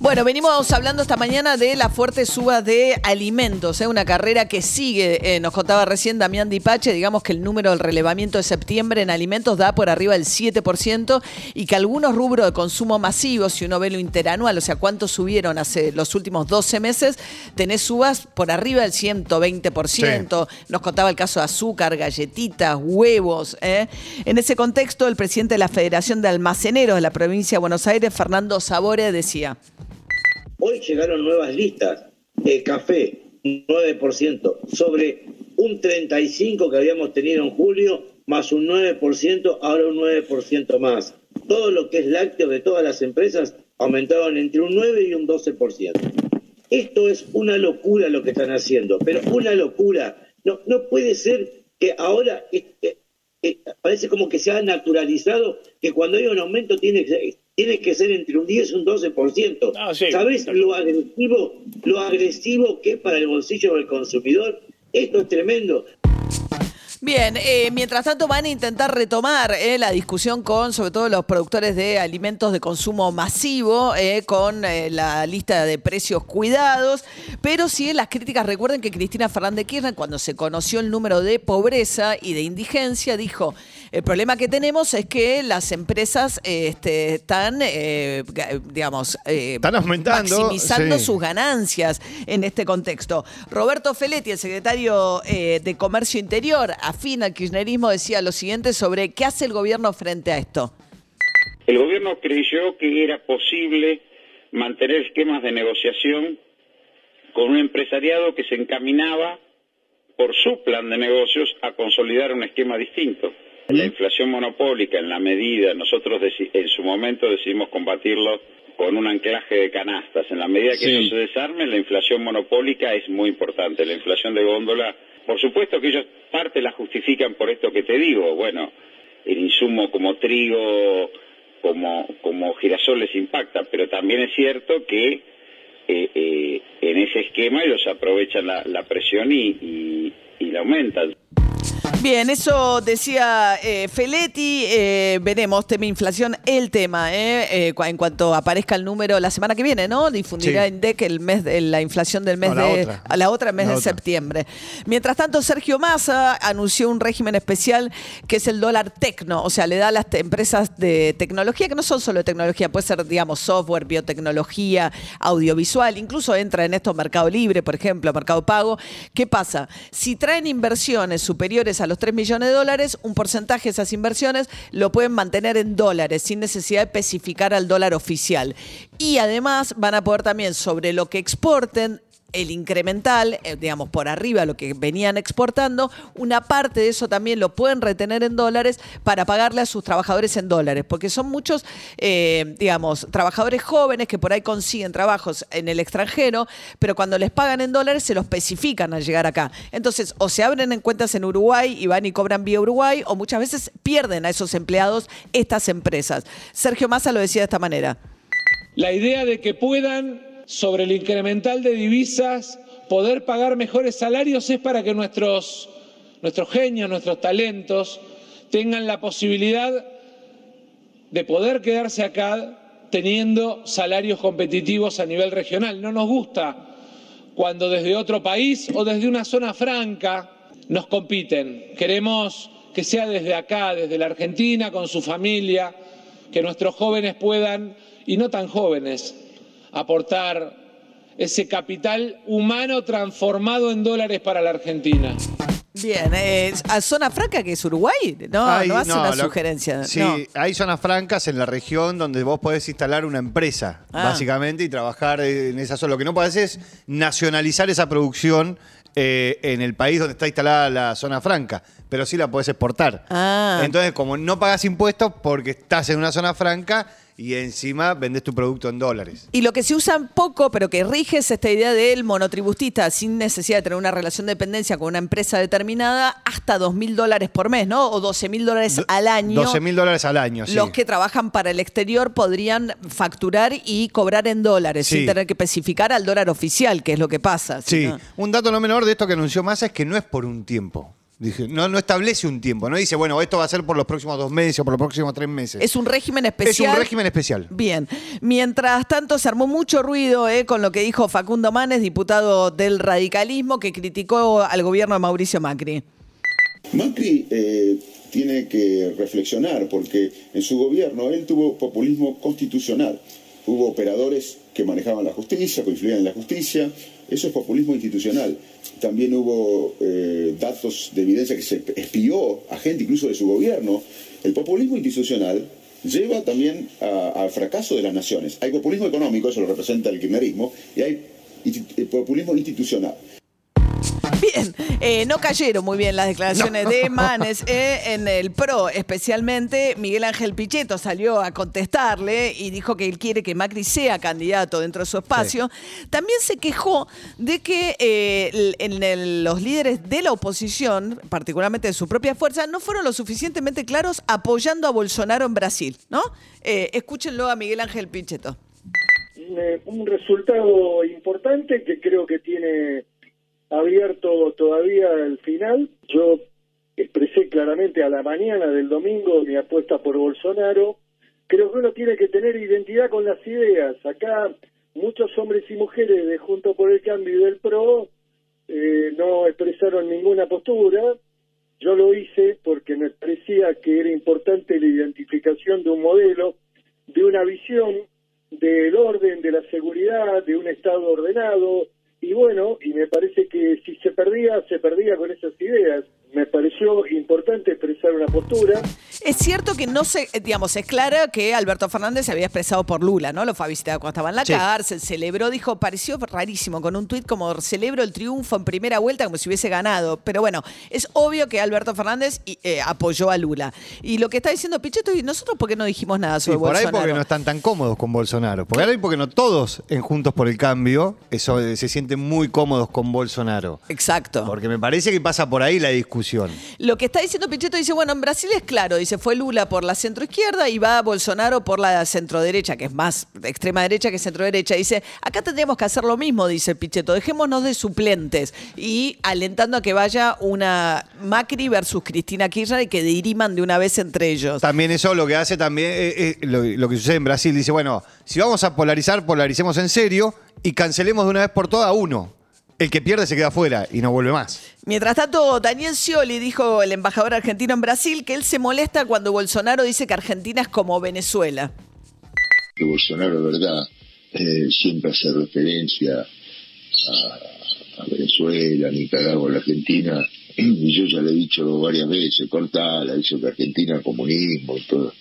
Bueno, venimos hablando esta mañana de la fuerte suba de alimentos, ¿eh? una carrera que sigue, eh, nos contaba recién Damián Dipache, digamos que el número del relevamiento de septiembre en alimentos da por arriba del 7% y que algunos rubros de consumo masivo, si uno ve lo interanual, o sea, cuántos subieron hace los últimos 12 meses, tenés subas por arriba del 120%, nos contaba el caso de azúcar, galletitas, huevos. ¿eh? En ese contexto, el presidente de la Federación de Almaceneros de la provincia de Buenos Aires, Fernando Sabore, decía... Hoy llegaron nuevas listas. El café, 9%, sobre un 35% que habíamos tenido en julio, más un 9%, ahora un 9% más. Todo lo que es lácteo de todas las empresas aumentaron entre un 9 y un 12%. Esto es una locura lo que están haciendo, pero una locura. No, no puede ser que ahora eh, eh, parece como que se ha naturalizado que cuando hay un aumento tiene que tiene que ser entre un 10 y un 12%. Ah, ¿Sabes lo agresivo, lo agresivo que es para el bolsillo del consumidor? Esto es tremendo. Bien, eh, mientras tanto van a intentar retomar eh, la discusión con sobre todo los productores de alimentos de consumo masivo, eh, con la lista de precios cuidados, pero sí las críticas, recuerden que Cristina Fernández Kirchner cuando se conoció el número de pobreza y de indigencia dijo, el problema que tenemos es que las empresas este, están, digamos, están aumentando, maximizando sus ganancias en este contexto. Roberto Feletti, el secretario de Comercio Interior, fin al kirchnerismo decía lo siguiente sobre qué hace el gobierno frente a esto. El gobierno creyó que era posible mantener esquemas de negociación con un empresariado que se encaminaba por su plan de negocios a consolidar un esquema distinto. La inflación monopólica, en la medida, nosotros en su momento decidimos combatirlo con un anclaje de canastas. En la medida que eso se desarme, la inflación monopólica es muy importante. La inflación de góndola por supuesto que ellos parte la justifican por esto que te digo. Bueno, el insumo como trigo, como, como girasol les impacta, pero también es cierto que eh, eh, en ese esquema ellos aprovechan la, presión y la aumentan. Bien, eso decía eh, Feletti. Eh, veremos, tema inflación, el tema. Eh, en cuanto aparezca el número la semana que viene, ¿no? Difundirá INDEC el mes de, la inflación del mes la de. Otra. A la otra mes de septiembre. Mientras tanto, Sergio Massa anunció un régimen especial que es el dólar tecno. O sea, le da a las empresas de tecnología, que no son solo de tecnología, puede ser, digamos, software, biotecnología, audiovisual, incluso entra en esto Mercado Libre, por ejemplo, Mercado Pago. ¿Qué pasa? Si traen inversiones superiores a los 3 millones de dólares, un porcentaje de esas inversiones lo pueden mantener en dólares sin necesidad de especificar al dólar oficial. Y además van a poder también sobre lo que exporten el incremental, eh, digamos, por arriba lo que venían exportando, una parte de eso también lo pueden retener en dólares para pagarle a sus trabajadores en dólares, porque son muchos, eh, digamos, trabajadores jóvenes que por ahí consiguen trabajos en el extranjero, pero cuando les pagan en dólares se los especifican al llegar acá. Entonces, o se abren en cuentas en Uruguay y van y cobran vía Uruguay, o muchas veces pierden a esos empleados estas empresas. Sergio Massa lo decía de esta manera. La idea de que puedan sobre el incremental de divisas, poder pagar mejores salarios es para que nuestros, nuestros genios, nuestros talentos tengan la posibilidad de poder quedarse acá teniendo salarios competitivos a nivel regional. No nos gusta cuando desde otro país o desde una zona franca nos compiten. Queremos que sea desde acá, desde la Argentina, con su familia, que nuestros jóvenes puedan, y no tan jóvenes, aportar ese capital humano transformado en dólares para la Argentina. Bien, a zona franca que es Uruguay, no, no hace una sugerencia. Sí, hay zonas francas en la región donde vos podés instalar una empresa, ah. básicamente, y trabajar en esa zona. Lo que no podés es nacionalizar esa producción eh, en el país donde está instalada la zona franca, pero sí la podés exportar. Ah. Entonces, como no pagas impuestos porque estás en una zona franca, y encima vendés tu producto en dólares. Y lo que se usa poco, pero que rige es esta idea del monotributista sin necesidad de tener una relación de dependencia con una empresa determinada hasta dos mil dólares por mes, ¿no? O 12 mil dólares al año. 12 mil dólares al año, sí. Los que trabajan para el exterior podrían facturar y cobrar en dólares Sí. sin tener que especificar al dólar oficial, que es lo que pasa. Sí, sino- un dato no menor de esto que anunció Massa es que no es por un tiempo. Dije, no, no establece un tiempo, no dice, bueno, esto va a ser por los próximos dos meses o por los próximos tres meses. Es un régimen Es especial. un régimen especial. Bien. Mientras tanto, se armó mucho ruido eh, con lo que dijo Facundo Manes, diputado del radicalismo, que criticó al gobierno de Mauricio Macri. Macri eh, tiene que reflexionar porque en su gobierno él tuvo populismo constitucional. Hubo operadores que manejaban la justicia, que influían en la justicia. Eso es populismo institucional. También hubo eh, datos de evidencia que se espió a gente incluso de su gobierno. El populismo institucional lleva también al fracaso de las naciones. Hay populismo económico, eso lo representa el kirchnerismo, y hay eh, populismo institucional. Bien, eh, no cayeron muy bien las declaraciones de Manes eh, en el PRO, especialmente Miguel Ángel Pichetto salió a contestarle y dijo que él quiere que Macri sea candidato dentro de su espacio. También se quejó de que eh, en el- los líderes de la oposición, particularmente de su propia fuerza, no fueron lo suficientemente claros apoyando a Bolsonaro en Brasil, ¿no? Eh, escúchenlo a Miguel Ángel Pichetto. un resultado importante que creo que tiene abierto todavía el final. Yo expresé claramente a la mañana del domingo mi apuesta por Bolsonaro. Creo que uno tiene que tener identidad con las ideas. Acá muchos hombres y mujeres de Junto por el Cambio y del PRO eh, no expresaron ninguna postura. Yo lo hice porque me parecía que era importante la identificación de un modelo, de una visión del orden, de la seguridad, de un Estado ordenado. Y bueno, y me parece que si se perdía, se perdía con esas ideas. Me pareció importante expresar una postura. Es cierto que no se, eh, digamos, es claro que Alberto Fernández se había expresado por Lula, ¿no? Lo fue a visitar cuando estaba en la Sí. cárcel, celebró, dijo, pareció rarísimo, con un tuit como celebro el triunfo en primera vuelta como si hubiese ganado. Pero bueno, es obvio que Alberto Fernández eh, apoyó a Lula. Y lo que está diciendo Pichetto, y nosotros, ¿por qué no dijimos nada Sí, sobre por ahí Bolsonaro? porque no están tan cómodos con Bolsonaro. Por ahí porque no todos en Juntos por el Cambio eso, eh, se sienten muy cómodos con Bolsonaro. Exacto. Porque me parece que pasa por ahí la discusión. Lo que está diciendo Pichetto dice, bueno, en Brasil es claro, dice, fue Lula por la centroizquierda y va Bolsonaro por la centroderecha, que es más extrema derecha que centroderecha. Dice, acá tendríamos que hacer lo mismo, dice Pichetto, dejémonos de suplentes y alentando a que vaya una Macri versus Cristina Kirchner y que diriman de una vez entre ellos. También eso lo que hace también, eh, eh, lo, lo que sucede en Brasil, dice, bueno, si vamos a polarizar, polaricemos en serio y cancelemos de una vez por todas uno. El que pierde se queda fuera y no vuelve más. Mientras tanto, Daniel Scioli dijo, el embajador argentino en Brasil, que él se molesta cuando Bolsonaro dice que Argentina es como Venezuela. que Bolsonaro, verdad, eh, siempre hace referencia a, a Venezuela, Nicaragua, la Argentina, y yo ya le he dicho varias veces, cortala, dicho que Argentina comunismo y todo.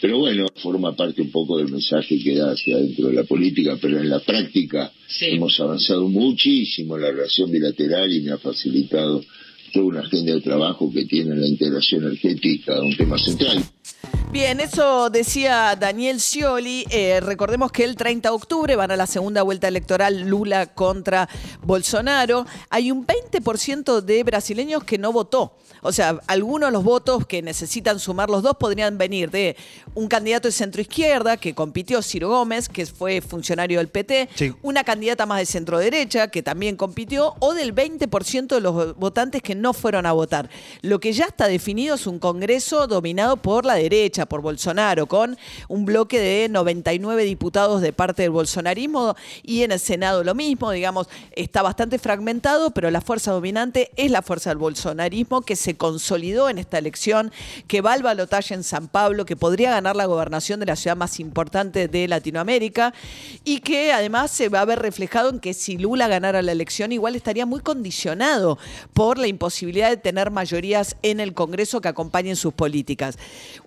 Pero bueno, forma parte un poco del mensaje que da hacia dentro de la política, pero en la práctica hemos avanzado muchísimo en la relación bilateral y me ha facilitado toda una agenda de trabajo que tiene la integración energética, un tema central. Bien, eso decía Daniel Scioli. Eh, recordemos que el 30 de octubre van a la segunda vuelta electoral Lula contra Bolsonaro. Hay un 20% de brasileños que no votó. O sea, algunos de los votos que necesitan sumar los dos podrían venir de un candidato de centro izquierda que compitió, Ciro Gómez, que fue funcionario del PT, Sí. una candidata más de centro derecha que también compitió, o del 20% de los votantes que no fueron a votar. Lo que ya está definido es un Congreso dominado por la derecha, por Bolsonaro, con un bloque de 99 diputados de parte del bolsonarismo y en el Senado lo mismo, digamos, está bastante fragmentado, pero la fuerza dominante es la fuerza del bolsonarismo que se consolidó en esta elección, que va al balotaje en San Pablo, que podría ganar la gobernación de la ciudad más importante de Latinoamérica y que además se va a ver reflejado en que si Lula ganara la elección igual estaría muy condicionado por la imposibilidad de tener mayorías en el Congreso que acompañen sus políticas.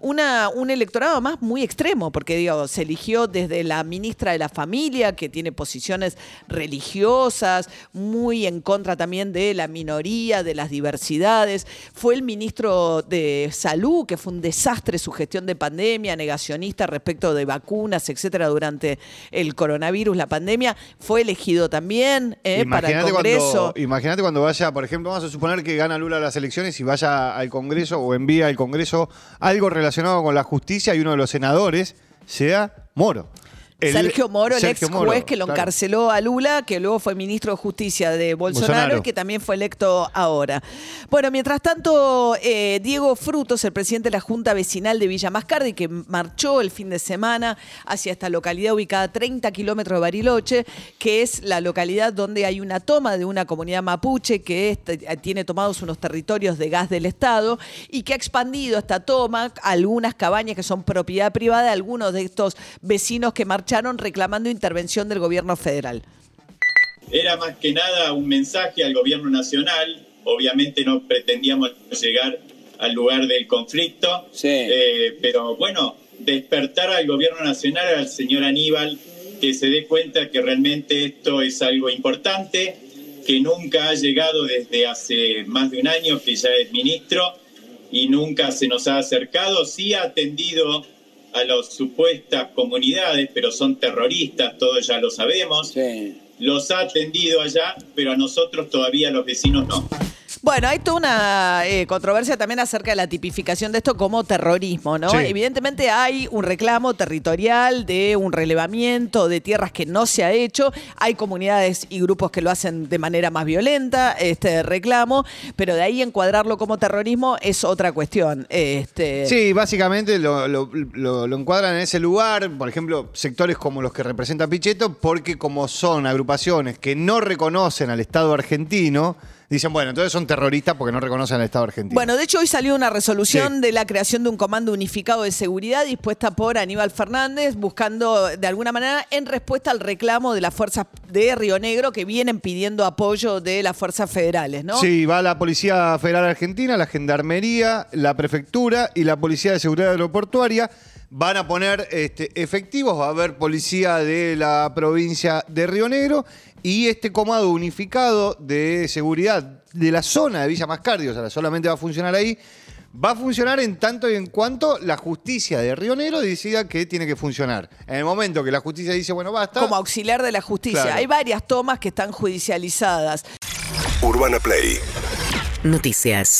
Una un electorado más muy extremo, porque digo, se eligió desde la ministra de la familia, que tiene posiciones religiosas, muy en contra también de la minoría, de las diversidades. Fue el ministro de Salud, que fue un desastre su gestión de pandemia, negacionista respecto de vacunas, etcétera, durante el coronavirus, la pandemia. Fue elegido también eh, para el Congreso. imagínate cuando vaya, por ejemplo, vamos a suponer que gana Lula las elecciones y vaya al Congreso o envía al Congreso algo relacionado con la justicia y uno de los senadores sea Moro. El- Sergio Moro, el Sergio ex Moro, juez que lo claro. encarceló a Lula, que luego fue ministro de Justicia de Bolsonaro, Bolsonaro. y que también fue electo ahora. Bueno, mientras tanto, eh, Diego Frutos, el presidente de la Junta Vecinal de Villa Mascardi, que marchó el fin de semana hacia esta localidad ubicada a 30 kilómetros de Bariloche, que es la localidad donde hay una toma de una comunidad mapuche que este- tiene tomados unos territorios de gas del Estado y que ha expandido esta toma a algunas cabañas que son propiedad privada de algunos de estos vecinos que marcharon reclamando intervención del gobierno federal. Era más que nada un mensaje al gobierno nacional. Obviamente no pretendíamos llegar al lugar del conflicto, Eh, pero bueno, despertar al gobierno nacional, al señor Aníbal, que se dé cuenta que realmente esto es algo importante, que nunca ha llegado desde hace más de un año, que ya es ministro, y nunca se nos ha acercado. Sí ha atendido a las supuestas comunidades, pero son terroristas, todos ya lo sabemos. Los ha atendido allá, pero a nosotros todavía los vecinos no. Bueno, hay toda una eh, controversia también acerca de la tipificación de esto como terrorismo, ¿no? Sí. Evidentemente hay un reclamo territorial de un relevamiento de tierras que no se ha hecho. Hay comunidades y grupos que lo hacen de manera más violenta, este reclamo, pero de ahí encuadrarlo como terrorismo es otra cuestión. Este, Sí, básicamente lo, lo- lo- lo encuadran en ese lugar, por ejemplo, sectores como los que representa Pichetto, porque como son agrupaciones que no reconocen al Estado argentino, dicen, bueno, entonces son terroristas porque no reconocen al Estado argentino. Bueno, de hecho hoy salió una resolución Sí. de la creación de un comando unificado de seguridad dispuesta por Aníbal Fernández, buscando de alguna manera en respuesta al reclamo de las fuerzas de Río Negro que vienen pidiendo apoyo de las fuerzas federales, ¿no? Sí, va la Policía Federal Argentina, la Gendarmería, la Prefectura y la Policía de Seguridad Aeroportuaria. Van a poner este, efectivos, va a haber policía de la provincia de Río Negro y este comando unificado de seguridad de la zona de Villa Mascardi, o sea, solamente va a funcionar ahí, va a funcionar en tanto y en cuanto la justicia de Río Negro decida que tiene que funcionar. En el momento que la justicia dice, bueno, basta. Como auxiliar de la justicia. Claro. Hay varias tomas que están judicializadas. Urbana Play Noticias.